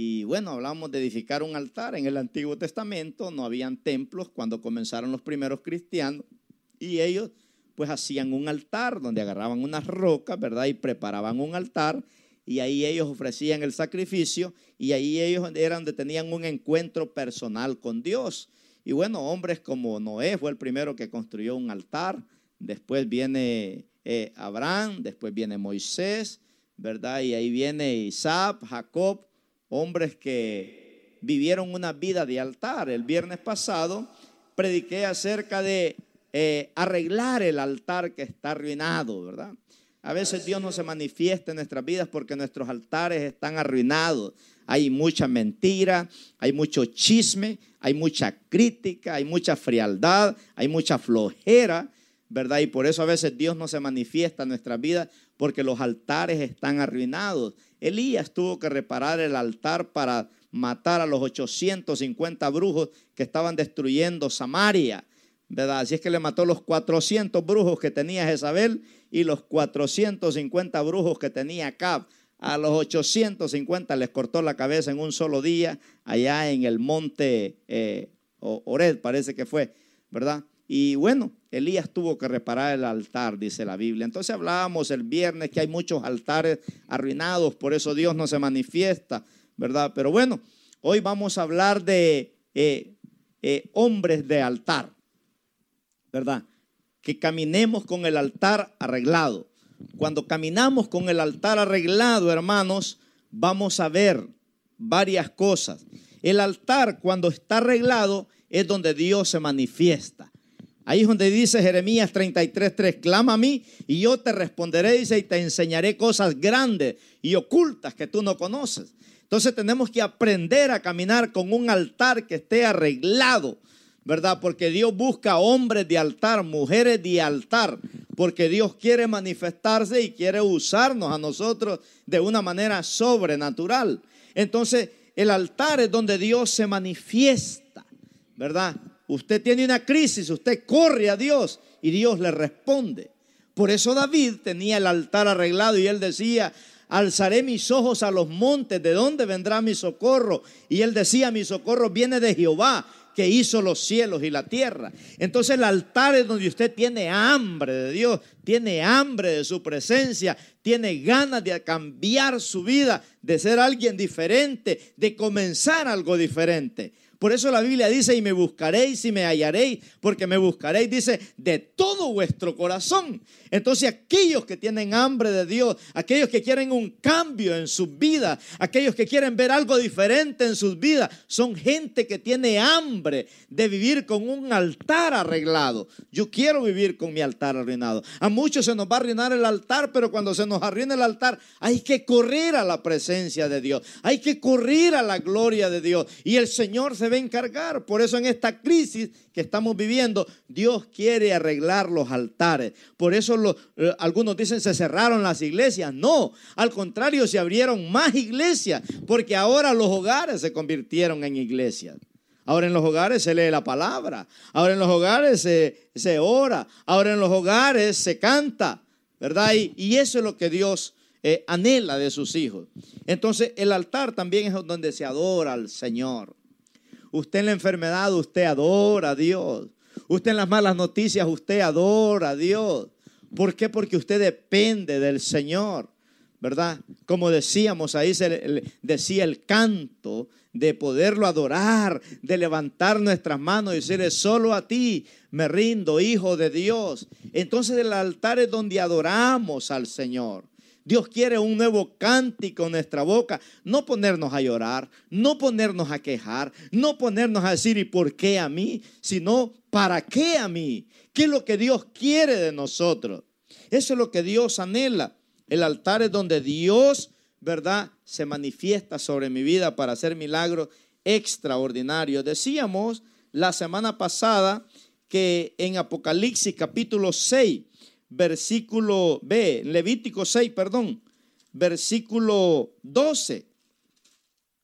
Y bueno, hablamos de edificar un altar. En el Antiguo Testamento no habían templos cuando comenzaron los primeros cristianos y ellos pues hacían un altar donde agarraban unas rocas, ¿verdad? Y preparaban un altar y ahí ellos ofrecían el sacrificio y ahí ellos eran donde tenían un encuentro personal con Dios. Y bueno, hombres como Noé fue el primero que construyó un altar, después viene eh, Abraham, después viene Moisés, ¿verdad? Y ahí viene Isaac, Jacob, hombres que vivieron una vida de altar. El viernes pasado prediqué acerca de eh, arreglar el altar que está arruinado, ¿verdad? A veces Dios no se manifiesta en nuestras vidas porque nuestros altares están arruinados. Hay mucha mentira, hay mucho chisme, hay mucha crítica, hay mucha frialdad, hay mucha flojera, ¿verdad? Y por eso a veces Dios no se manifiesta en nuestras vidas porque los altares están arruinados. Elías tuvo que reparar el altar para matar a los 850 brujos que estaban destruyendo Samaria. ¿verdad? Así es que le mató los 400 brujos que tenía Jezabel y los 450 brujos que tenía Cab. A los 850 les cortó la cabeza en un solo día allá en el monte eh, Ored, parece que fue, ¿verdad? Y bueno, Elías tuvo que reparar el altar, dice la Biblia. Entonces hablábamos el viernes que hay muchos altares arruinados, por eso Dios no se manifiesta, ¿verdad? Pero bueno, hoy vamos a hablar de eh, eh, hombres de altar. ¿verdad? Que caminemos con el altar arreglado. Cuando caminamos con el altar arreglado, hermanos, vamos a ver varias cosas. El altar, cuando está arreglado, es donde Dios se manifiesta. Ahí es donde dice Jeremías 33:3, clama a mí y yo te responderé, dice, y te enseñaré cosas grandes y ocultas que tú no conoces. Entonces tenemos que aprender a caminar con un altar que esté arreglado, ¿verdad? Porque Dios busca hombres de altar, mujeres de altar, porque Dios quiere manifestarse y quiere usarnos a nosotros de una manera sobrenatural. Entonces, el altar es donde Dios se manifiesta, ¿verdad? Usted tiene una crisis, usted corre a Dios y Dios le responde. Por eso David tenía el altar arreglado y él decía, alzaré mis ojos a los montes, ¿de dónde vendrá mi socorro? Y él decía, mi socorro viene de Jehová, que hizo los cielos y la tierra. Entonces el altar es donde usted tiene hambre de Dios, tiene hambre de su presencia, tiene ganas de cambiar su vida, de ser alguien diferente, de comenzar algo diferente. Por eso la Biblia dice, y me buscaréis y me hallaréis, porque me buscaréis, dice, de todo vuestro corazón. Entonces aquellos que tienen hambre de Dios, aquellos que quieren un cambio en sus vidas, aquellos que quieren ver algo diferente en sus vidas, son gente que tiene hambre de vivir con un altar arreglado. Yo quiero vivir con mi altar arruinado. A muchos se nos va a arruinar el altar, pero cuando se nos arruina el altar, hay que correr a la presencia de Dios, hay que correr a la gloria de Dios. Y el Señor se a encargar. Por eso en esta crisis que estamos viviendo, Dios quiere arreglar los altares. Por eso eh, algunos dicen se cerraron las iglesias. No, al contrario, se abrieron más iglesias, porque ahora los hogares se convirtieron en iglesias. Ahora en los hogares se lee la palabra, ahora en los hogares se, se ora, ahora en los hogares se canta, ¿verdad? Y, eso es lo que Dios eh, anhela de sus hijos. Entonces el altar también es donde se adora al Señor. Usted en la enfermedad, usted adora a Dios. Usted en las malas noticias, usted adora a Dios. ¿Por qué? Porque usted depende del Señor, ¿verdad? Como decíamos, ahí se decía el canto de poderlo adorar, de levantar nuestras manos y decirle, solo a ti me rindo, Hijo de Dios. Entonces el altar es donde adoramos al Señor. Dios quiere un nuevo cántico en nuestra boca. No ponernos a llorar, no ponernos a quejar, no ponernos a decir, ¿y por qué a mí? Sino, ¿para qué a mí? ¿Qué es lo que Dios quiere de nosotros? Eso es lo que Dios anhela. El altar es donde Dios, ¿verdad?, se manifiesta sobre mi vida para hacer milagros extraordinarios. Decíamos la semana pasada que en Apocalipsis capítulo 6, versículo B, Levítico 6, perdón, versículo 12,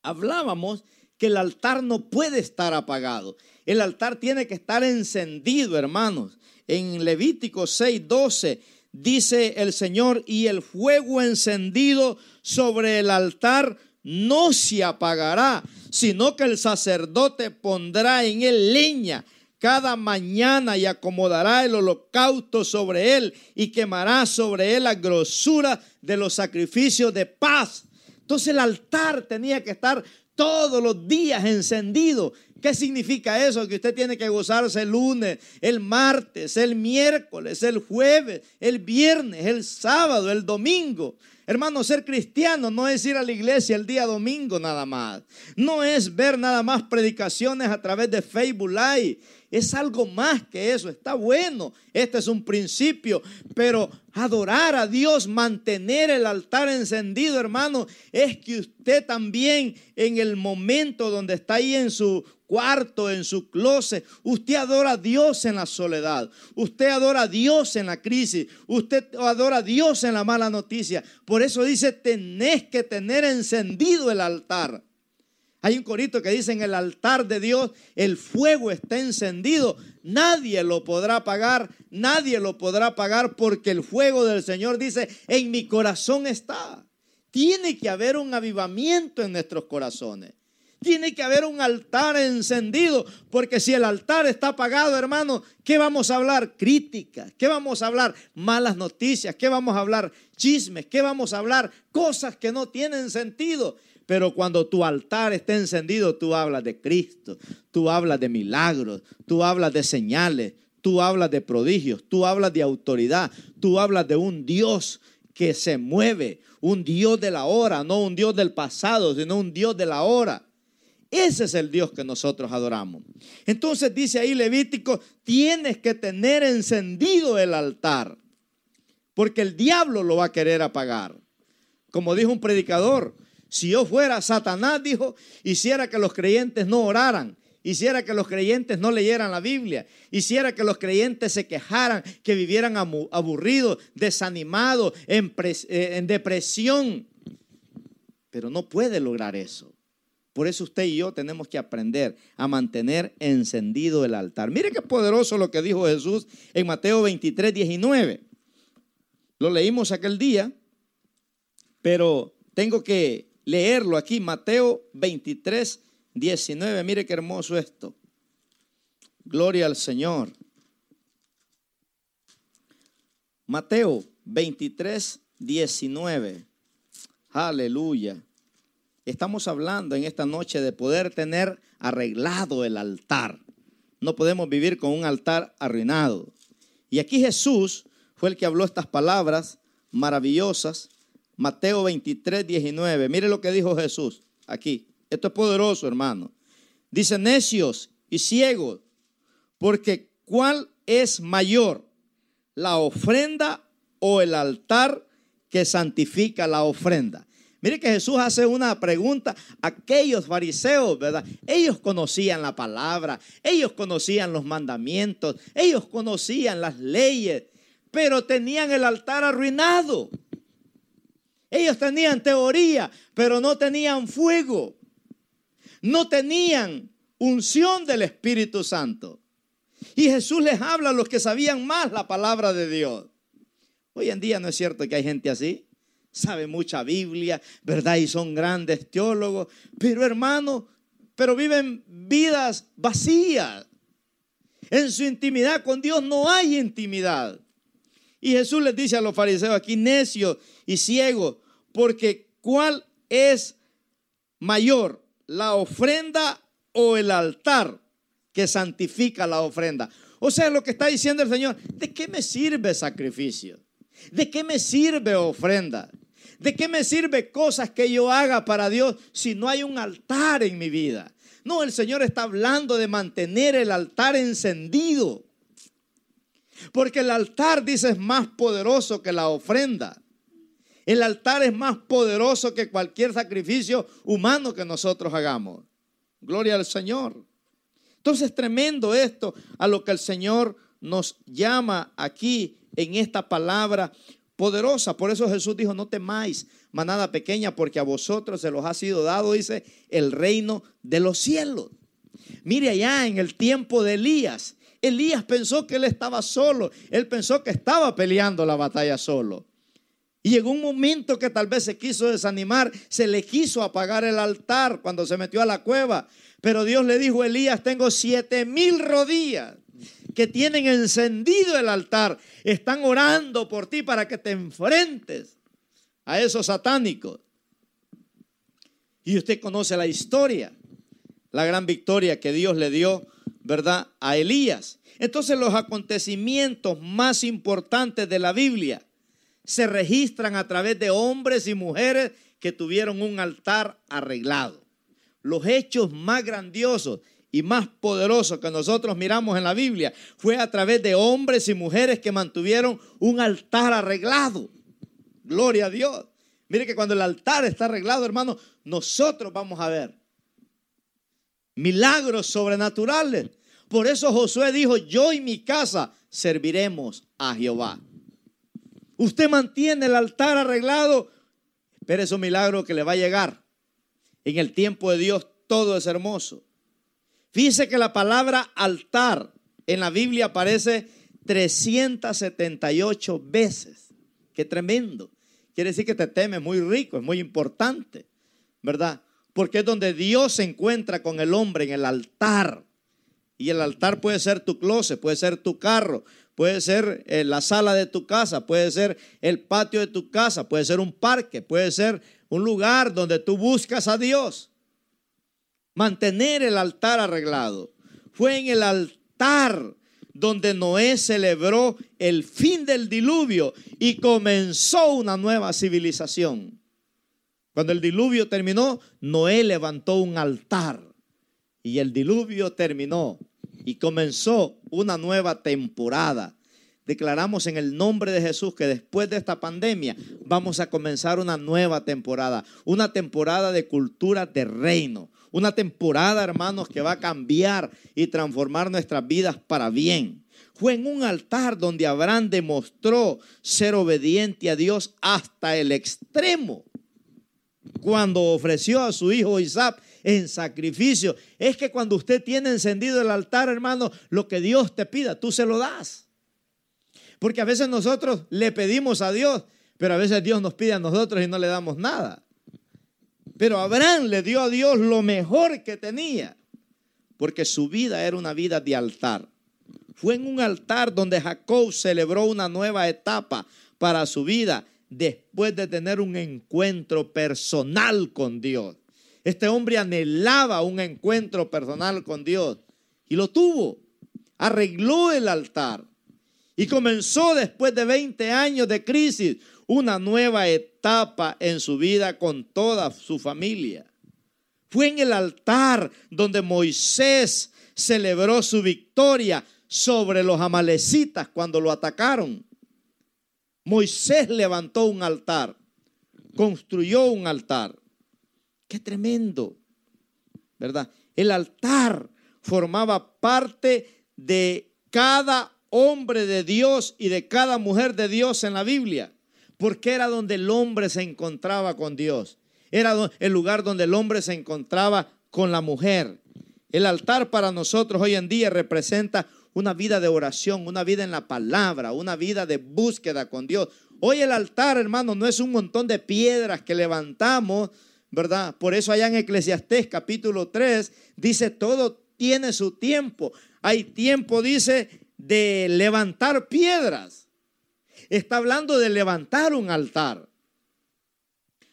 hablábamos que el altar no puede estar apagado. El altar tiene que estar encendido, hermanos. En Levítico 6, 12 dice el Señor, y el fuego encendido sobre el altar no se apagará, sino que el sacerdote pondrá en él leña cada mañana y acomodará el holocausto sobre él y quemará sobre él la grosura de los sacrificios de paz. Entonces el altar tenía que estar todos los días encendido. ¿Qué significa eso? Que usted tiene que gozarse el lunes, el martes, el miércoles, el jueves, el viernes, el sábado, el domingo. Hermano, ser cristiano no es ir a la iglesia el día domingo nada más. No es ver nada más predicaciones a través de Facebook Live. Es algo más que eso. Está bueno. Este es un principio. Pero adorar a Dios, mantener el altar encendido, hermano, es que usted también en el momento donde está ahí en su cuarto, en su closet. Usted adora a Dios en la soledad. Usted adora a Dios en la crisis. Usted adora a Dios en la mala noticia. Por eso dice, tenés que tener encendido el altar. Hay un corito que dice en el altar de Dios el fuego está encendido. Nadie lo podrá apagar, nadie lo podrá apagar porque el fuego del Señor dice, en mi corazón está. Tiene que haber un avivamiento en nuestros corazones. Tiene que haber un altar encendido, porque si el altar está apagado, hermano, ¿qué vamos a hablar? Crítica, ¿qué vamos a hablar? Malas noticias, ¿qué vamos a hablar? Chismes, ¿qué vamos a hablar? Cosas que no tienen sentido. Pero cuando tu altar está encendido, tú hablas de Cristo, tú hablas de milagros, tú hablas de señales, tú hablas de prodigios, tú hablas de autoridad, tú hablas de un Dios que se mueve, un Dios de la hora, no un Dios del pasado, sino un Dios de la hora. Ese es el Dios que nosotros adoramos. Entonces dice ahí Levítico, tienes que tener encendido el altar, porque el diablo lo va a querer apagar. Como dijo un predicador, si yo fuera Satanás, dijo, hiciera que los creyentes no oraran, hiciera que los creyentes no leyeran la Biblia, hiciera que los creyentes se quejaran, que vivieran aburridos, desanimados, en, eh, en depresión. Pero no puede lograr eso. Por eso usted y yo tenemos que aprender a mantener encendido el altar. Mire qué poderoso lo que dijo Jesús en Mateo 23, 19. Lo leímos aquel día, pero tengo que leerlo aquí, Mateo 23, 19. Mire qué hermoso esto. Gloria al Señor. Mateo 23, 19. Aleluya. Estamos hablando en esta noche de poder tener arreglado el altar. No podemos vivir con un altar arruinado. Y aquí Jesús fue el que habló estas palabras maravillosas Mateo 23, 19. Mire lo que dijo Jesús aquí. Esto es poderoso, hermano. Dice, necios y ciegos, porque ¿cuál es mayor? ¿La ofrenda o el altar que santifica la ofrenda? Mire que Jesús hace una pregunta a aquellos fariseos, ¿verdad? Ellos conocían la palabra, ellos conocían los mandamientos, ellos conocían las leyes, pero tenían el altar arruinado. Ellos tenían teoría, pero no tenían fuego. No tenían unción del Espíritu Santo. Y Jesús les habla a los que sabían más la palabra de Dios. Hoy en día no es cierto que hay gente así. Sabe mucha Biblia, ¿verdad? Y son grandes teólogos. Pero hermano, pero viven vidas vacías. En su intimidad con Dios no hay intimidad. Y Jesús les dice a los fariseos aquí, necios y ciegos, porque ¿cuál es mayor, la ofrenda o el altar que santifica la ofrenda? O sea, lo que está diciendo el Señor, ¿de qué me sirve sacrificio? ¿De qué me sirve ofrenda? ¿De qué me sirve cosas que yo haga para Dios si no hay un altar en mi vida? No, el Señor está hablando de mantener el altar encendido. Porque el altar, dice, es más poderoso que la ofrenda. El altar es más poderoso que cualquier sacrificio humano que nosotros hagamos. Gloria al Señor. Entonces tremendo esto a lo que el Señor nos llama aquí en esta palabra poderosa. Por eso Jesús dijo, no temáis, manada pequeña, porque a vosotros se los ha sido dado, dice, el reino de los cielos. Mire allá en el tiempo de Elías. Elías pensó que él estaba solo. Él pensó que estaba peleando la batalla solo. Y llegó un momento que tal vez se quiso desanimar, se le quiso apagar el altar cuando se metió a la cueva. Pero Dios le dijo, Elías, tengo siete mil rodillas que tienen encendido el altar. Están orando por ti para que te enfrentes a esos satánicos. Y usted conoce la historia, la gran victoria que Dios le dio, ¿verdad?, a Elías. Entonces los acontecimientos más importantes de la Biblia se registran a través de hombres y mujeres que tuvieron un altar arreglado. Los hechos más grandiosos y más poderosos que nosotros miramos en la Biblia fue a través de hombres y mujeres que mantuvieron un altar arreglado. Gloria a Dios. Mire que cuando el altar está arreglado, hermano, nosotros vamos a ver milagros sobrenaturales. Por eso Josué dijo, yo y mi casa serviremos a Jehová. Usted mantiene el altar arreglado, espere un milagro que le va a llegar. En el tiempo de Dios todo es hermoso. Fíjese que la palabra altar en la Biblia aparece 378 veces. Qué tremendo. Quiere decir que tema es muy rico, es muy importante, ¿verdad? Porque es donde Dios se encuentra con el hombre en el altar. Y el altar puede ser tu closet, puede ser tu carro, puede ser eh, la sala de tu casa, puede ser el patio de tu casa, puede ser un parque, puede ser un lugar donde tú buscas a Dios. Mantener el altar arreglado. Fue en el altar donde Noé celebró el fin del diluvio y comenzó una nueva civilización. Cuando el diluvio terminó, Noé levantó un altar y el diluvio terminó y comenzó una nueva temporada. Declaramos en el nombre de Jesús que después de esta pandemia vamos a comenzar una nueva temporada, una temporada de cultura de reino, una temporada, hermanos, que va a cambiar y transformar nuestras vidas para bien. Fue en un altar donde Abraham demostró ser obediente a Dios hasta el extremo. Cuando ofreció a su hijo Isaac en sacrificio. Es que cuando usted tiene encendido el altar, hermano, lo que Dios te pida, tú se lo das. Porque a veces nosotros le pedimos a Dios, pero a veces Dios nos pide a nosotros y no le damos nada. Pero Abraham le dio a Dios lo mejor que tenía, porque su vida era una vida de altar. Fue en un altar donde Jacob celebró una nueva etapa para su vida después de tener un encuentro personal con Dios. Este hombre anhelaba un encuentro personal con Dios y lo tuvo. Arregló el altar y comenzó después de 20 años de crisis una nueva etapa en su vida con toda su familia. Fue en el altar donde Moisés celebró su victoria sobre los amalecitas cuando lo atacaron. Moisés levantó un altar, construyó un altar. Tremendo, ¿verdad? El altar formaba parte de cada hombre de Dios y de cada mujer de Dios en la Biblia, porque era donde el hombre se encontraba con Dios. Era el lugar donde el hombre se encontraba con la mujer. El altar para nosotros hoy en día representa una vida de oración, una vida en la palabra, una vida de búsqueda con Dios. Hoy el altar, hermano, no es un montón de piedras que levantamos ¿verdad? Por eso allá en Eclesiastés capítulo 3 dice, todo tiene su tiempo. Hay tiempo, dice, de levantar piedras. Está hablando de levantar un altar.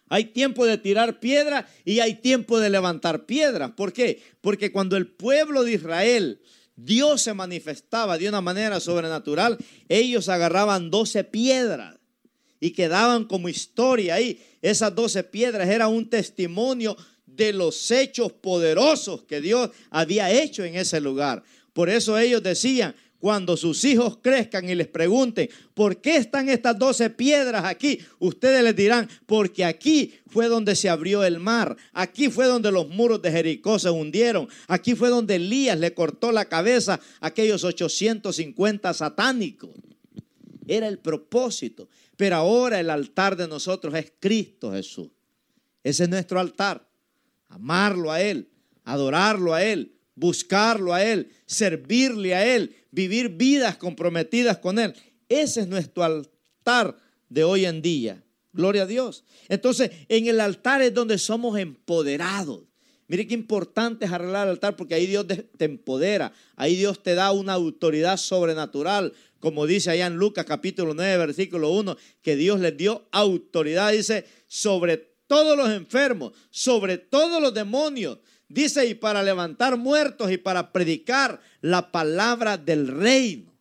Hay tiempo de tirar piedra y hay tiempo de levantar piedras. ¿Por qué? Porque cuando el pueblo de Israel, Dios se manifestaba de una manera sobrenatural, ellos agarraban 12 piedras y quedaban como historia ahí. Esas doce piedras era un testimonio de los hechos poderosos que Dios había hecho en ese lugar. Por eso ellos decían, cuando sus hijos crezcan y les pregunten, ¿por qué están estas doce piedras aquí? Ustedes les dirán, porque aquí fue donde se abrió el mar, aquí fue donde los muros de Jericó se hundieron, aquí fue donde Elías le cortó la cabeza a aquellos 850 satánicos. Era el propósito. Pero ahora el altar de nosotros es Cristo Jesús. Ese es nuestro altar. Amarlo a Él, adorarlo a Él, buscarlo a Él, servirle a Él, vivir vidas comprometidas con Él. Ese es nuestro altar de hoy en día. Gloria a Dios. Entonces, en el altar es donde somos empoderados. Mire qué importante es arreglar el altar porque ahí Dios te empodera, ahí Dios te da una autoridad sobrenatural, como dice allá en Lucas capítulo 9, versículo 1, que Dios les dio autoridad, dice, sobre todos los enfermos, sobre todos los demonios, dice, y para levantar muertos y para predicar la palabra del reino.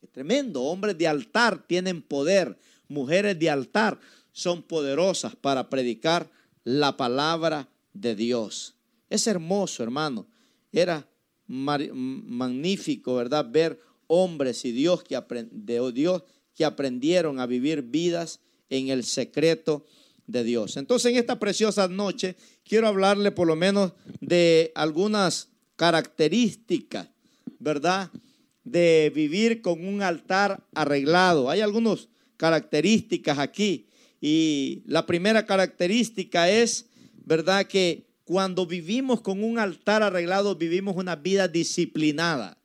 Qué tremendo, hombres de altar tienen poder, mujeres de altar son poderosas para predicar la palabra de Dios. Es hermoso, hermano. Era magnífico, ¿verdad? Ver hombres y Dios que, Dios que aprendieron a vivir vidas en el secreto de Dios. Entonces, en esta preciosa noche, quiero hablarle por lo menos de algunas características, ¿verdad? De vivir con un altar arreglado. Hay algunas características aquí. Y la primera característica es, ¿verdad? Que cuando vivimos con un altar arreglado, vivimos una vida disciplinada.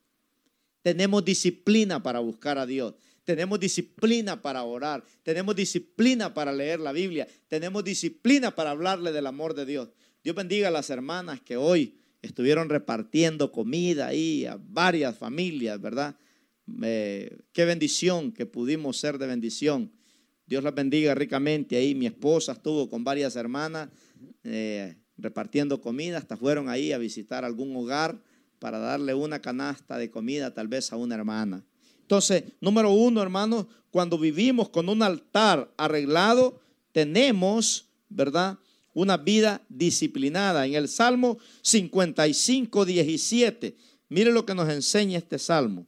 Tenemos disciplina para buscar a Dios. Tenemos disciplina para orar. Tenemos disciplina para leer la Biblia. Tenemos disciplina para hablarle del amor de Dios. Dios bendiga a las hermanas que hoy estuvieron repartiendo comida ahí a varias familias, ¿verdad? qué bendición que pudimos ser de bendición. Dios las bendiga ricamente ahí. Mi esposa estuvo con varias hermanas eh, repartiendo comida, hasta fueron ahí a visitar algún hogar para darle una canasta de comida tal vez a una hermana. Entonces, número uno, hermanos, cuando vivimos con un altar arreglado, tenemos, ¿verdad? Una vida disciplinada. En el Salmo 55, 17, mire lo que nos enseña este Salmo.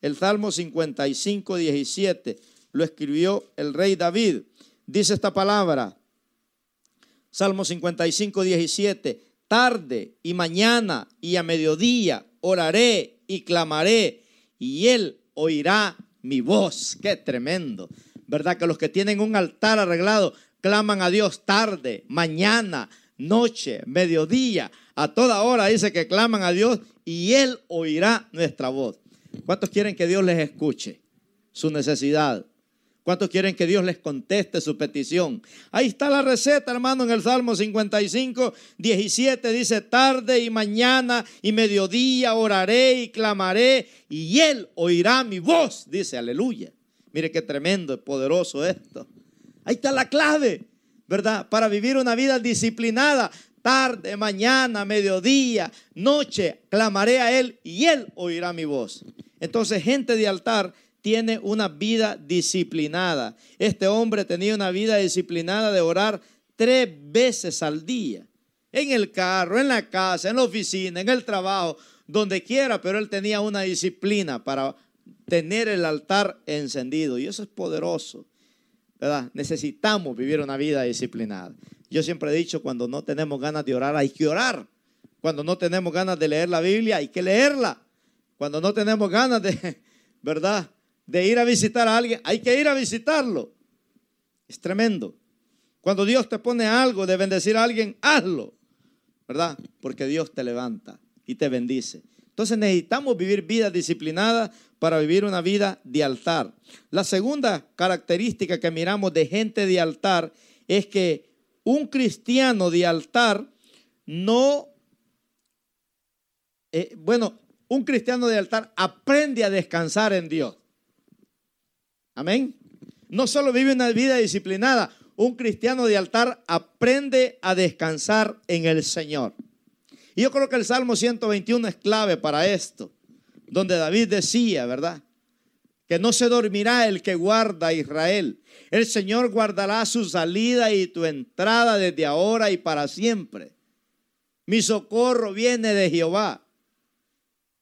El Salmo 55, 17 lo escribió el rey David. Dice esta palabra, Salmo 55, 17, tarde y mañana y a mediodía oraré y clamaré y él oirá mi voz. Qué tremendo. ¿Verdad? Que los que tienen un altar arreglado claman a Dios tarde, mañana, noche, mediodía, a toda hora dice que claman a Dios y Él oirá nuestra voz. ¿Cuántos quieren que Dios les escuche su necesidad? ¿Cuántos quieren que Dios les conteste su petición? Ahí está la receta, hermano, en el Salmo 55, 17. Dice, tarde y mañana y mediodía oraré y clamaré y Él oirá mi voz. Dice, aleluya. Mire qué tremendo, poderoso esto. Ahí está la clave, ¿verdad? Para vivir una vida disciplinada. Tarde, mañana, mediodía, noche, clamaré a Él y Él oirá mi voz. Entonces, gente de altar tiene una vida disciplinada. Este hombre tenía una vida disciplinada de orar tres veces al día. En el carro, en la casa, en la oficina, en el trabajo, donde quiera, pero él tenía una disciplina para tener el altar encendido. Y eso es poderoso. ¿verdad? Necesitamos vivir una vida disciplinada. Yo siempre he dicho, cuando no tenemos ganas de orar, hay que orar. Cuando no tenemos ganas de leer la Biblia, hay que leerla. Cuando no tenemos ganas de, ¿verdad? De ir a visitar a alguien, hay que ir a visitarlo. Es tremendo. Cuando Dios te pone algo de bendecir a alguien, hazlo, ¿verdad? Porque Dios te levanta y te bendice. Entonces necesitamos vivir vida disciplinada para vivir una vida de altar. La segunda característica que miramos de gente de altar es que un cristiano de altar no, eh, bueno, un cristiano de altar aprende a descansar en Dios. Amén. No solo vive una vida disciplinada, un cristiano de altar aprende a descansar en el Señor. Y yo creo que el Salmo 121 es clave para esto, donde David decía, ¿verdad? Que no se dormirá el que guarda a Israel. El Señor guardará su salida y tu entrada desde ahora y para siempre. Mi socorro viene de Jehová.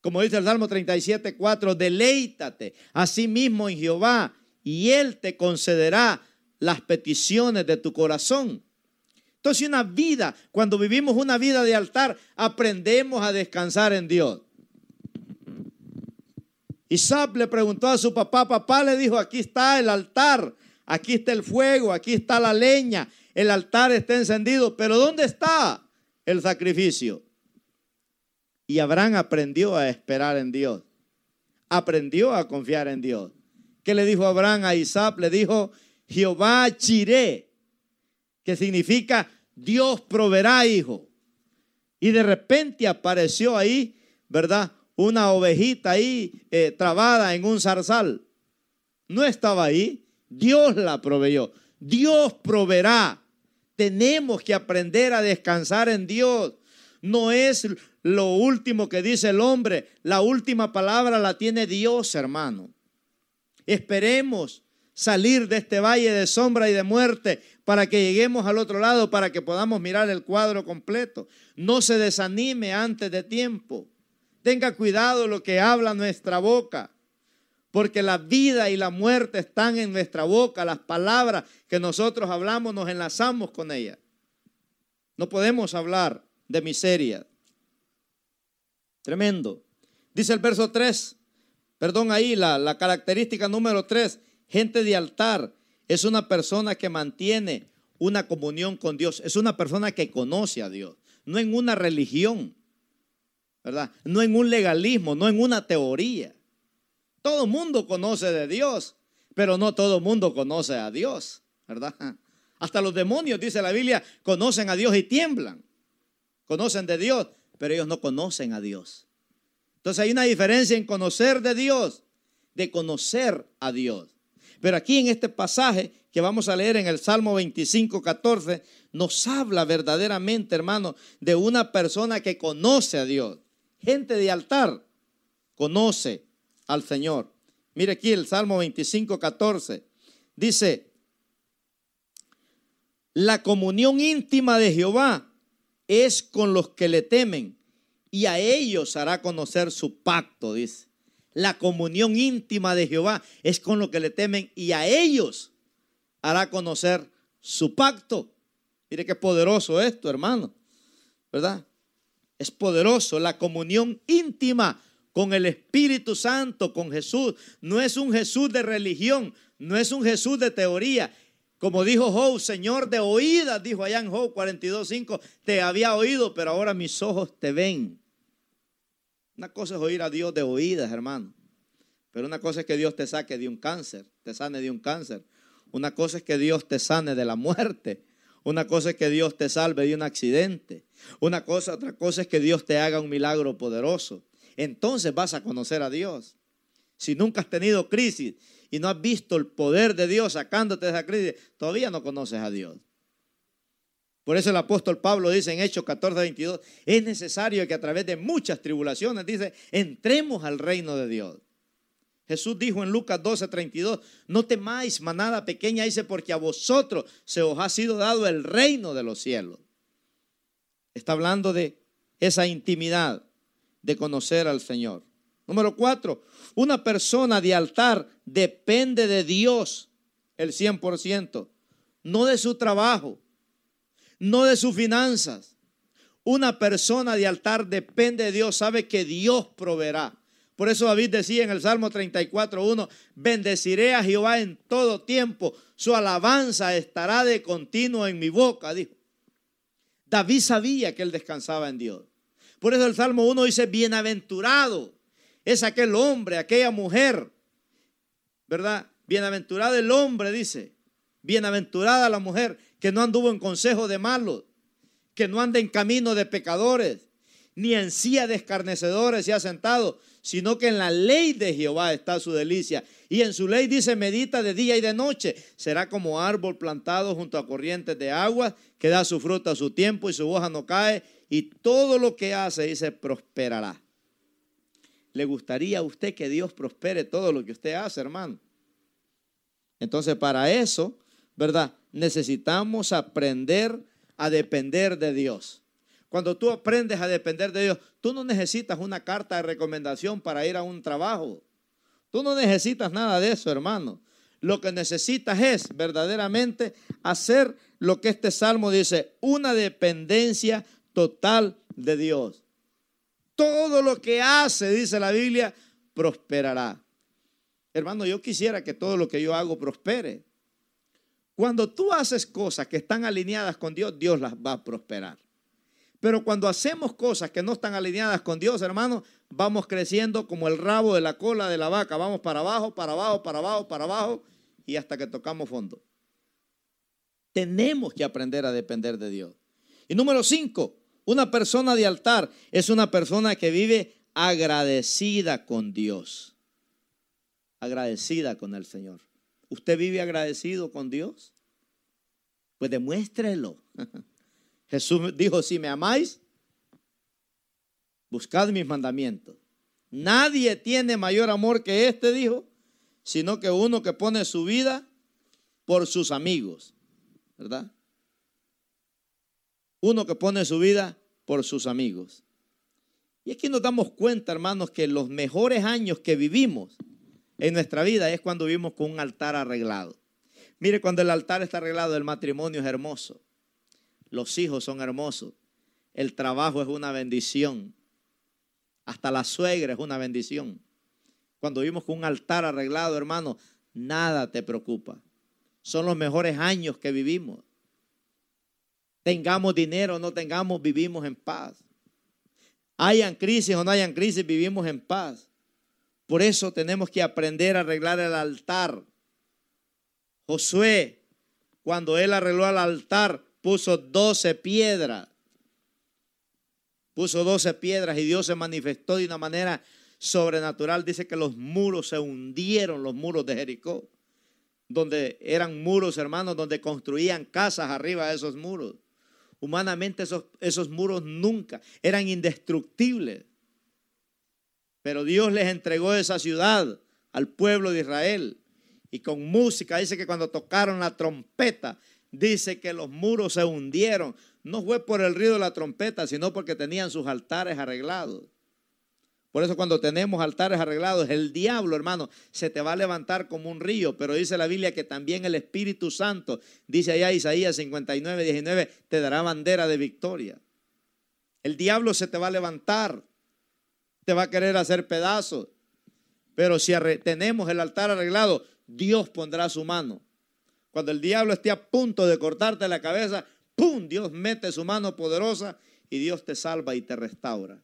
Como dice el Salmo 37, 4, deleítate a sí mismo en Jehová y Él te concederá las peticiones de tu corazón. Entonces una vida, cuando vivimos una vida de altar, aprendemos a descansar en Dios. Isaac le preguntó a su papá, papá le dijo, aquí está el altar, aquí está el fuego, aquí está la leña, el altar está encendido, pero ¿dónde está el sacrificio? Y Abraham aprendió a esperar en Dios, aprendió a confiar en Dios. ¿Qué le dijo Abraham a Isaac? Le dijo, Jehová Chiré, que significa Dios proveerá, hijo. Y de repente apareció ahí, ¿verdad? Una ovejita ahí eh, trabada en un zarzal. No estaba ahí, Dios la proveyó. Dios proveerá. Tenemos que aprender a descansar en Dios. No es lo último que dice el hombre, la última palabra la tiene Dios, hermano. Esperemos salir de este valle de sombra y de muerte para que lleguemos al otro lado, para que podamos mirar el cuadro completo. No se desanime antes de tiempo. Tenga cuidado lo que habla nuestra boca, porque la vida y la muerte están en nuestra boca. Las palabras que nosotros hablamos nos enlazamos con ellas. No podemos hablar de miseria. Tremendo. Dice el verso 3, perdón ahí, la, la característica número 3, gente de altar es una persona que mantiene una comunión con Dios, es una persona que conoce a Dios, no en una religión, ¿verdad? No en un legalismo, no en una teoría. Todo mundo conoce de Dios, pero no todo mundo conoce a Dios, ¿verdad? Hasta los demonios, dice la Biblia, conocen a Dios y tiemblan. Conocen de Dios, pero ellos no conocen a Dios. Entonces hay una diferencia en conocer de Dios, de conocer a Dios. Pero aquí en este pasaje que vamos a leer en el Salmo 25, 14, nos habla verdaderamente, hermano, de una persona que conoce a Dios. Gente de altar conoce al Señor. Mire aquí el Salmo 25, 14. Dice, la comunión íntima de Jehová es con los que le temen y a ellos hará conocer su pacto, dice. La comunión íntima de Jehová es con lo que le temen y a ellos hará conocer su pacto. Mire qué poderoso esto, hermano. ¿Verdad? Es poderoso la comunión íntima con el Espíritu Santo, con Jesús. No es un Jesús de religión, no es un Jesús de teoría. Como dijo Job, Señor de oídas, dijo allá en Job 42.5, te había oído, pero ahora mis ojos te ven. Una cosa es oír a Dios de oídas, hermano. Pero una cosa es que Dios te saque de un cáncer, te sane de un cáncer. Una cosa es que Dios te sane de la muerte. Una cosa es que Dios te salve de un accidente. Una cosa, otra cosa es que Dios te haga un milagro poderoso. Entonces vas a conocer a Dios. Si nunca has tenido crisis y no has visto el poder de Dios sacándote de esa crisis, todavía no conoces a Dios. Por eso el apóstol Pablo dice en Hechos 14, 22, es necesario que a través de muchas tribulaciones, dice, entremos al reino de Dios. Jesús dijo en Lucas 12, 32, no temáis manada pequeña, dice, porque a vosotros se os ha sido dado el reino de los cielos. Está hablando de esa intimidad de conocer al Señor. Número cuatro, una persona de altar depende de Dios el 100%, no de su trabajo, no de sus finanzas. Una persona de altar depende de Dios, sabe que Dios proveerá. Por eso David decía en el Salmo 34.1, bendeciré a Jehová en todo tiempo, su alabanza estará de continuo en mi boca, dijo. David sabía que él descansaba en Dios. Por eso el Salmo 1 dice, bienaventurado es aquel hombre, aquella mujer, ¿verdad? Bienaventurado el hombre, dice, bienaventurada la mujer que no anduvo en consejo de malos, que no anda en camino de pecadores, ni en silla de escarnecedores se ha sentado, sino que en la ley de Jehová está su delicia. Y en su ley dice, medita de día y de noche. Será como árbol plantado junto a corrientes de agua, que da su fruta a su tiempo y su hoja no cae, y todo lo que hace, dice, prosperará. ¿Le gustaría a usted que Dios prospere todo lo que usted hace, hermano? Entonces, para eso, ¿verdad? Necesitamos aprender a depender de Dios. Cuando tú aprendes a depender de Dios, tú no necesitas una carta de recomendación para ir a un trabajo. Tú no necesitas nada de eso, hermano. Lo que necesitas es verdaderamente hacer lo que este salmo dice, una dependencia total de Dios. Todo lo que hace, dice la Biblia, prosperará. Hermano, yo quisiera que todo lo que yo hago prospere. Cuando tú haces cosas que están alineadas con Dios, Dios las va a prosperar. Pero cuando hacemos cosas que no están alineadas con Dios, hermano, vamos creciendo como el rabo de la cola de la vaca. Vamos para abajo, para abajo, para abajo, para abajo y hasta que tocamos fondo. Tenemos que aprender a depender de Dios. Y número cinco, una persona de altar es una persona que vive agradecida con Dios. Agradecida con el Señor. ¿Usted vive agradecido con Dios? Pues demuéstrelo. Jesús dijo, si me amáis, buscad mis mandamientos. Nadie tiene mayor amor que este, dijo, sino que uno que pone su vida por sus amigos, ¿verdad? Uno que pone su vida por sus amigos. Y aquí nos damos cuenta, hermanos, que los mejores años que vivimos en nuestra vida es cuando vivimos con un altar arreglado. Mire, cuando el altar está arreglado, el matrimonio es hermoso, los hijos son hermosos, el trabajo es una bendición, hasta la suegra es una bendición. Cuando vivimos con un altar arreglado, hermano, nada te preocupa. Son los mejores años que vivimos. Tengamos dinero o no tengamos, vivimos en paz. Hayan crisis o no hayan crisis, vivimos en paz. Por eso tenemos que aprender a arreglar el altar. Josué, cuando él arregló el altar, puso doce piedras puso doce piedras y Dios se manifestó de una manera sobrenatural. Dice que los muros se hundieron, los muros de Jericó, donde eran muros, hermanos, donde construían casas arriba de esos muros. Humanamente esos, esos muros nunca eran indestructibles. Pero Dios les entregó esa ciudad al pueblo de Israel. Y con música, dice que cuando tocaron la trompeta, dice que los muros se hundieron. No fue por el ruido de la trompeta, sino porque tenían sus altares arreglados. Por eso cuando tenemos altares arreglados, el diablo, hermano, se te va a levantar como un río. Pero dice la Biblia que también el Espíritu Santo, dice allá Isaías 59, 19, te dará bandera de victoria. El diablo se te va a levantar, te va a querer hacer pedazos. Pero si tenemos el altar arreglado, Dios pondrá su mano. Cuando el diablo esté a punto de cortarte la cabeza, ¡pum! Dios mete su mano poderosa y Dios te salva y te restaura.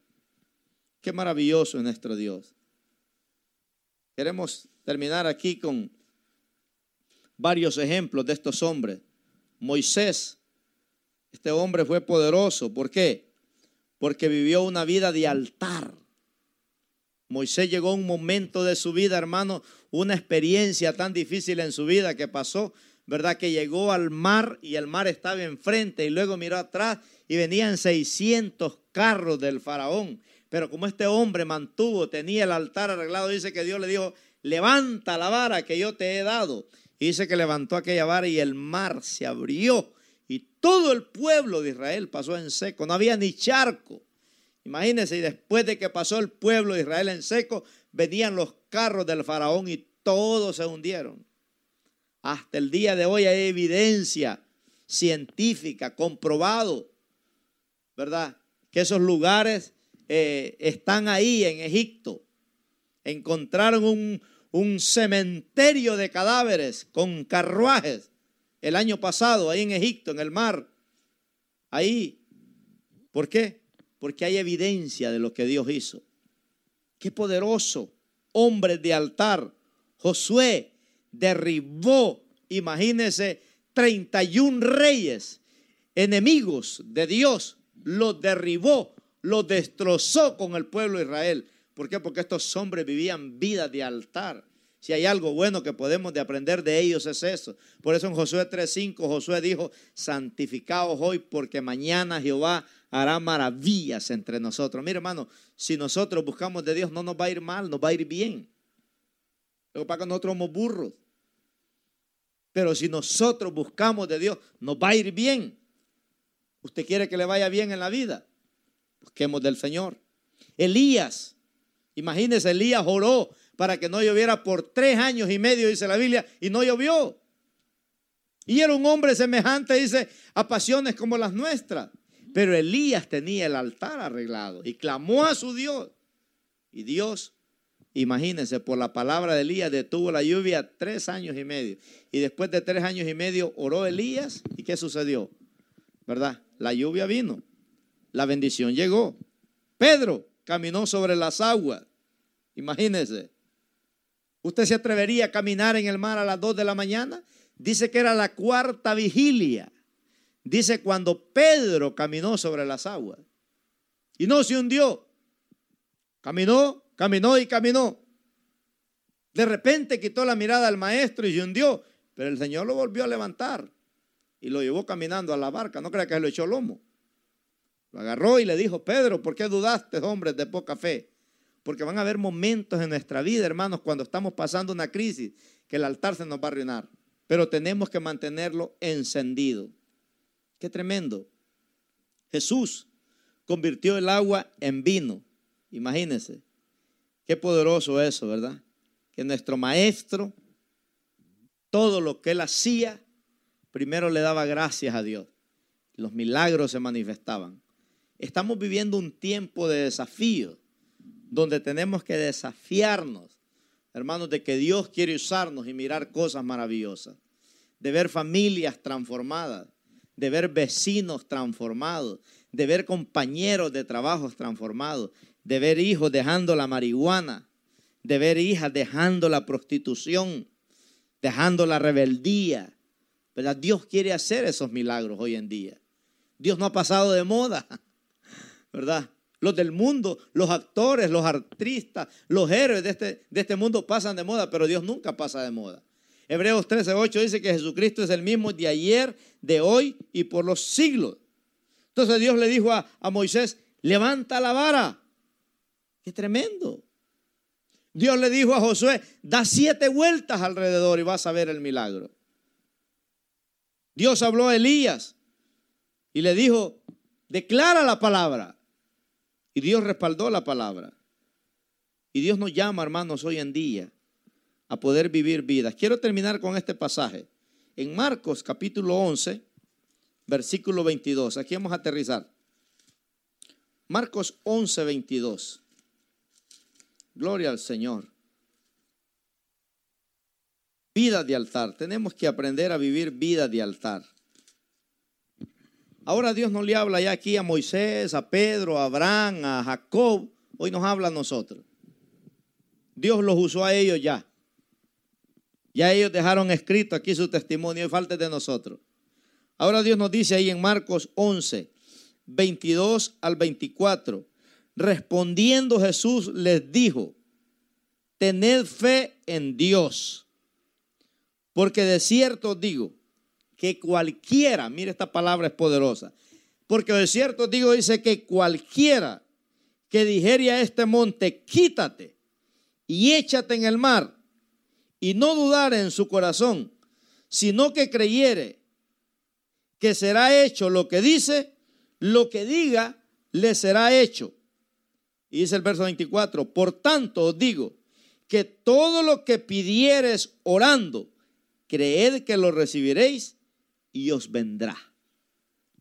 Qué maravilloso es nuestro Dios. Queremos terminar aquí con varios ejemplos de estos hombres. Moisés, este hombre fue poderoso. ¿Por qué? Porque vivió una vida de altar. Moisés llegó a un momento de su vida, hermano, una experiencia tan difícil en su vida que pasó ¿verdad? Que llegó al mar y el mar estaba enfrente y luego miró atrás y venían 600 carros del faraón. Pero como este hombre mantuvo, tenía el altar arreglado, dice que Dios le dijo, levanta la vara que yo te he dado. Y dice que levantó aquella vara y el mar se abrió y todo el pueblo de Israel pasó en seco, no había ni charco. Imagínense, y después de que pasó el pueblo de Israel en seco, venían los carros del faraón y todos se hundieron. Hasta el día de hoy hay evidencia científica, comprobado, ¿verdad? Que esos lugares eh, están ahí en Egipto. Encontraron un, un cementerio de cadáveres con carruajes el año pasado, ahí en Egipto, en el mar. Ahí. ¿Por qué? Porque hay evidencia de lo que Dios hizo. Qué poderoso. Hombre de altar. Josué derribó, imagínense, 31 reyes, enemigos de Dios, los derribó, los destrozó con el pueblo de Israel. ¿Por qué? Porque estos hombres vivían vida de altar. Si hay algo bueno que podemos de aprender de ellos es eso. Por eso en Josué 3:5 Josué dijo, santificaos hoy porque mañana Jehová hará maravillas entre nosotros. Mira hermano, si nosotros buscamos de Dios no nos va a ir mal, nos va a ir bien. Lo que pasa que nosotros somos burros. Pero si nosotros buscamos de Dios, nos va a ir bien. ¿Usted quiere que le vaya bien en la vida? Busquemos del Señor. Elías, imagínese, Elías oró para que no lloviera por tres años y medio, dice la Biblia, y no llovió. Y era un hombre semejante, dice, a pasiones como las nuestras. Pero Elías tenía el altar arreglado y clamó a su Dios. Y Dios Imagínense, por la palabra de Elías detuvo la lluvia tres años y medio. Y después de tres años y medio oró Elías y ¿qué sucedió? ¿Verdad? La lluvia vino, la bendición llegó. Pedro caminó sobre las aguas. Imagínense. ¿Usted se atrevería a caminar en el mar a las dos de la mañana? Dice que era la cuarta vigilia. Dice cuando Pedro caminó sobre las aguas. Y no se hundió. Caminó, caminó y caminó. De repente quitó la mirada al maestro y se hundió. Pero el Señor lo volvió a levantar y lo llevó caminando a la barca. No crea que se lo echó lomo. Lo agarró y le dijo, Pedro, ¿por qué dudaste, hombres de poca fe? Porque van a haber momentos en nuestra vida, hermanos, cuando estamos pasando una crisis, que el altar se nos va a arruinar. Pero tenemos que mantenerlo encendido. Qué tremendo. Jesús convirtió el agua en vino. Imagínense. Qué poderoso eso, ¿verdad? Que nuestro maestro, todo lo que él hacía, primero le daba gracias a Dios. Los milagros se manifestaban. Estamos viviendo un tiempo de desafío, donde tenemos que desafiarnos, hermanos, de que Dios quiere usarnos y mirar cosas maravillosas, de ver familias transformadas, de ver vecinos transformados, de ver compañeros de trabajos transformados, de ver hijos dejando la marihuana, de ver hijas dejando la prostitución, dejando la rebeldía. ¿Verdad? Dios quiere hacer esos milagros hoy en día. Dios no ha pasado de moda, ¿verdad? Los del mundo, los actores, los artistas, los héroes de este, de este mundo pasan de moda, pero Dios nunca pasa de moda. Hebreos 13:8 dice que Jesucristo es el mismo de ayer, de hoy y por los siglos. Entonces Dios le dijo a, a Moisés, levanta la vara. Qué tremendo. Dios le dijo a Josué, da siete vueltas alrededor y vas a ver el milagro. Dios habló a Elías y le dijo, declara la palabra. Y Dios respaldó la palabra. Y Dios nos llama, hermanos, hoy en día a poder vivir vidas. Quiero terminar con este pasaje. En Marcos capítulo 11, versículo 22. Aquí vamos a aterrizar. Marcos 11, 22. Gloria al Señor. Vida de altar. Tenemos que aprender a vivir vida de altar. Ahora Dios no le habla ya aquí a Moisés, a Pedro, a Abraham, a Jacob. Hoy nos habla a nosotros. Dios los usó a ellos ya. Ya ellos dejaron escrito aquí su testimonio y falta de nosotros. Ahora Dios nos dice ahí en Marcos 11, 22 al 24. Respondiendo Jesús les dijo, tened fe en Dios, porque de cierto digo que cualquiera, mire esta palabra es poderosa, porque de cierto digo dice que cualquiera que dijere a este monte, quítate y échate en el mar, y no dudare en su corazón, sino que creyere que será hecho lo que dice, lo que diga le será hecho. Y dice el verso 24, por tanto os digo que todo lo que pidieres orando, creed que lo recibiréis y os vendrá.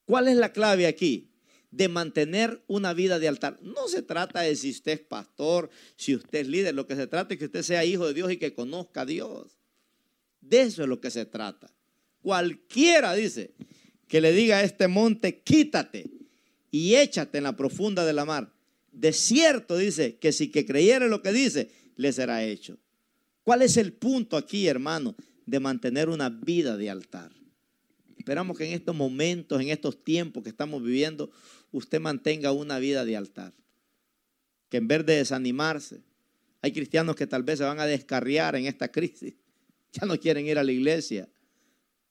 ¿Cuál es la clave aquí? De mantener una vida de altar. No se trata de si usted es pastor, si usted es líder, lo que se trata es que usted sea hijo de Dios y que conozca a Dios. De eso es lo que se trata. Cualquiera dice que le diga a este monte, quítate y échate en la profunda de la mar. De cierto dice que si que creyere lo que dice, le será hecho. ¿Cuál es el punto aquí, hermano, de mantener una vida de altar? Esperamos que en estos momentos, en estos tiempos que estamos viviendo, usted mantenga una vida de altar. Que en vez de desanimarse, hay cristianos que tal vez se van a descarriar en esta crisis. Ya no quieren ir a la iglesia.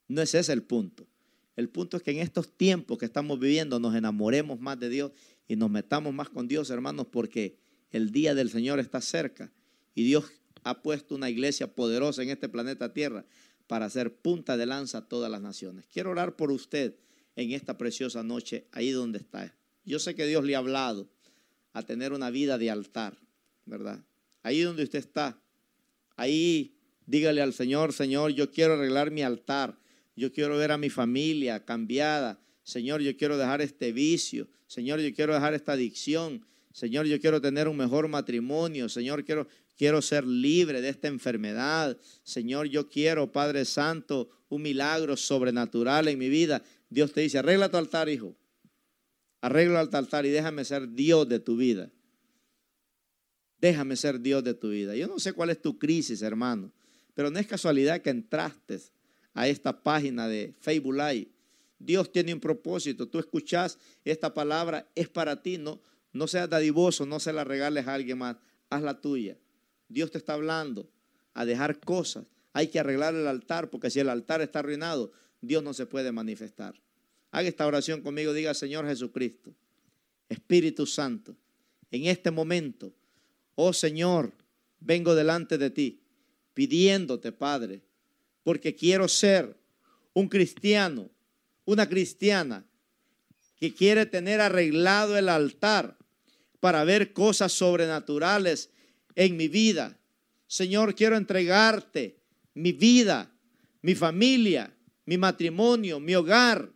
No es ese el punto. El punto es que en estos tiempos que estamos viviendo nos enamoremos más de Dios y nos metamos más con Dios, hermanos, porque el día del Señor está cerca y Dios ha puesto una iglesia poderosa en este planeta Tierra para hacer punta de lanza a todas las naciones. Quiero orar por usted en esta preciosa noche, ahí donde está. Yo sé que Dios le ha hablado a tener una vida de altar, ¿verdad? Ahí donde usted está, ahí dígale al Señor, Señor, yo quiero arreglar mi altar yo quiero ver a mi familia cambiada. Señor, yo quiero dejar este vicio. Señor, yo quiero dejar esta adicción. Señor, yo quiero tener un mejor matrimonio. Señor, quiero, quiero ser libre de esta enfermedad. Señor, yo quiero, Padre Santo, un milagro sobrenatural en mi vida. Dios te dice, arregla tu altar, hijo. Arregla tu altar y déjame ser Dios de tu vida. Déjame ser Dios de tu vida. Yo no sé cuál es tu crisis, hermano, pero no es casualidad que entraste a esta página de Facebook Live. Dios tiene un propósito. Tú escuchas esta palabra, es para ti. No, no seas dadivoso, no se la regales a alguien más. Haz la tuya. Dios te está hablando a dejar cosas. Hay que arreglar el altar porque si el altar está arruinado, Dios no se puede manifestar. Haga esta oración conmigo. Diga, Señor Jesucristo, Espíritu Santo, en este momento, oh Señor, vengo delante de ti pidiéndote, Padre, porque quiero ser un cristiano, una cristiana que quiere tener arreglado el altar para ver cosas sobrenaturales en mi vida. Señor, quiero entregarte mi vida, mi familia, mi matrimonio, mi hogar.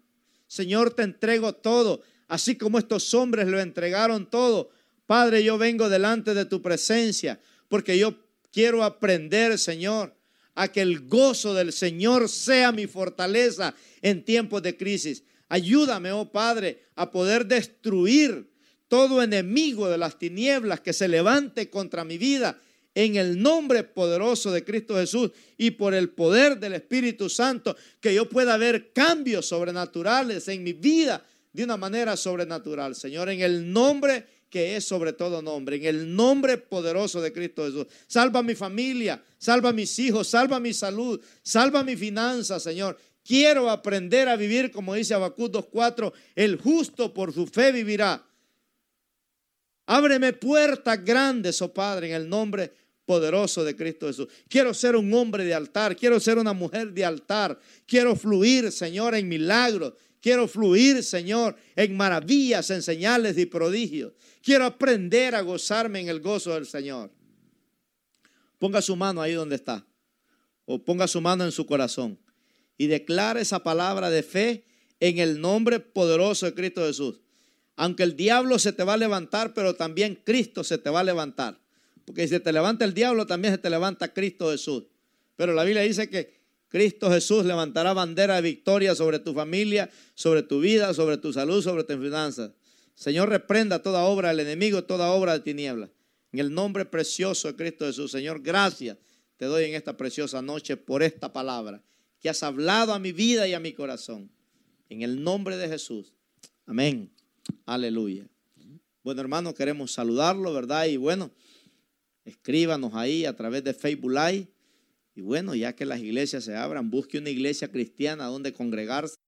Señor, te entrego todo, así como estos hombres lo entregaron todo. Padre, yo vengo delante de tu presencia porque yo quiero aprender, Señor, a que el gozo del Señor sea mi fortaleza en tiempos de crisis. Ayúdame, oh Padre, a poder destruir todo enemigo de las tinieblas que se levante contra mi vida en el nombre poderoso de Cristo Jesús y por el poder del Espíritu Santo, que yo pueda ver cambios sobrenaturales en mi vida de una manera sobrenatural. Señor, en el nombre que es sobre todo nombre, en el nombre poderoso de Cristo Jesús. Salva mi familia, salva mis hijos, salva mi salud, salva mi finanza, Señor. Quiero aprender a vivir, como dice Habacuc 2.4, el justo por su fe vivirá. Ábreme puertas grandes, oh Padre, en el nombre poderoso de Cristo Jesús. Quiero ser un hombre de altar, quiero ser una mujer de altar, quiero fluir, Señor, en milagros, quiero fluir, Señor, en maravillas, en señales y prodigios. Quiero aprender a gozarme en el gozo del Señor. Ponga su mano ahí donde está. O ponga su mano en su corazón. Y declare esa palabra de fe en el nombre poderoso de Cristo Jesús. Aunque el diablo se te va a levantar, pero también Cristo se te va a levantar. Porque si se te levanta el diablo, también se te levanta Cristo Jesús. Pero la Biblia dice que Cristo Jesús levantará bandera de victoria sobre tu familia, sobre tu vida, sobre tu salud, sobre tus finanzas. Señor, reprenda toda obra del enemigo, toda obra de tiniebla. En el nombre precioso de Cristo Jesús, Señor, gracias te doy en esta preciosa noche por esta palabra que has hablado a mi vida y a mi corazón. En el nombre de Jesús. Amén. Aleluya. Bueno, hermanos, queremos saludarlo, ¿verdad? Y bueno, escríbanos ahí a través de Facebook Live. Y bueno, ya que las iglesias se abran, busque una iglesia cristiana donde congregarse.